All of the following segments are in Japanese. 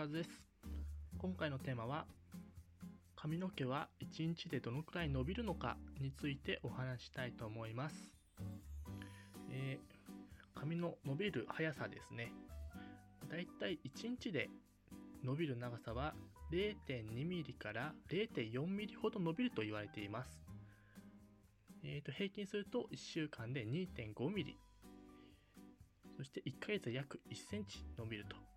和です。今回のテーマは髪の毛は1日でどのくらい伸びるのかについてお話したいと思います、えー、髪の伸びる速さですね。だいたい1日で伸びる長さは 0.2mm から 0.4mm ほど伸びると言われています。えー、と平均すると1週間で 2.5mm そして1ヶ月で約1センチ伸びると。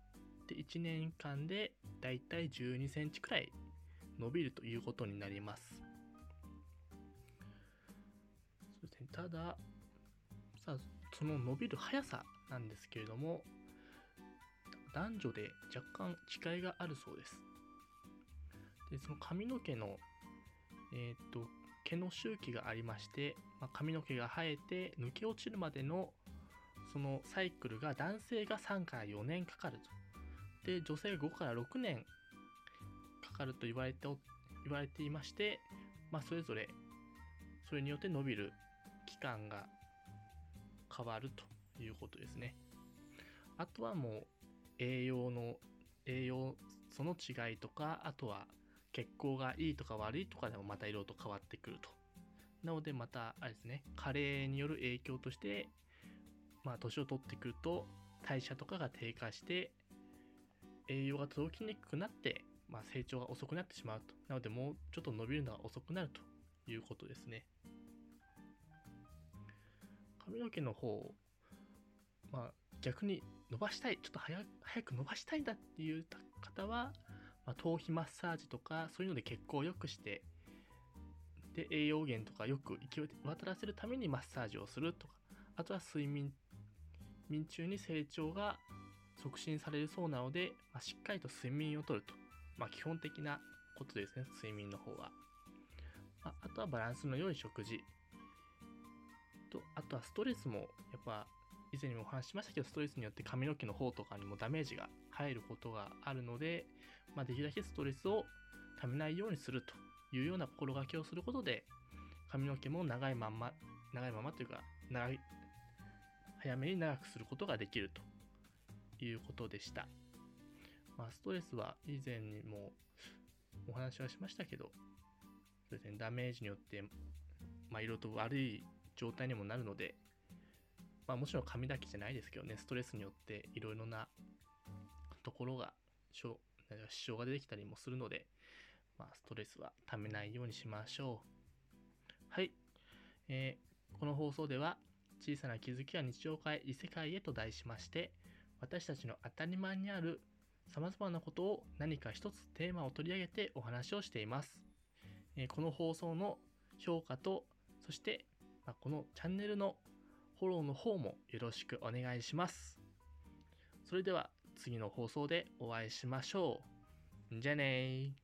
で1年間でだいたい12センチくらい伸びるということになります。そしてたださあその伸びる速さなんですけれども男女で若干違いがあるそうです。でその髪の毛のえっ、と毛の周期がありまして、まあ、髪の毛が生えて抜け落ちるまでのそのサイクルが男性が3から4年かかるで、女性が5から6年かかると言われて言われていまして、まあ、それぞれそれによって伸びる期間が変わるということですね。あとはもう栄養の栄養その違いとかあとは血行がいいとか悪いとかでもまた色々と変わってくると。なのでまたあれですね加齢による影響としてまあ年を取ってくると代謝とかが低下して栄養が届きにくくなって、まあ、成長が遅くなってしまうと。なのでもうちょっと伸びるのが遅くなるということですね。髪の毛の方、まあ、逆に伸ばしたい、ちょっと早く伸ばしたいんだっていう方は、まあ、頭皮マッサージとか、そういうので血行を良くして、で、栄養源とかよく行き渡らせるためにマッサージをするとか、あとは睡眠、眠中に成長が促進されるそうなので、まあ、しっかりと睡眠をとると。まあ、基本的なことですね、睡眠の方は。まあ、とはバランスの良い食事。と、あとはストレスも、やっぱ、以前にもお話ししましたけど、ストレスによって髪の毛の方とかにもダメージが入ることがあるので、まあ、できるだけストレスをためないようにするというような心がけをすることで、髪の毛も長いまんま、長いままというか、長い、早めに長くすることができるということでした。まあ、ストレスは以前にもお話はしましたけど、そうで、ダメージによって、まあ、いろいろと悪い状態にもなるので、まあ、もちろん髪だけじゃないですけどね、ストレスによっていろいろなところが、支障が出てきたりもするので、まあ、ストレスはためないようにしましょう。はい。えー、この放送では、小さな気づきは日常化へ異世界へと題しまして、私たちの当たり前にある様々なことを何か一つテーマを取り上げてお話をしています。えこの放送の評価と、そして、まこのチャンネルのフォローの方もよろしくお願いします。それでは次の放送でお会いしましょう。じゃあねー。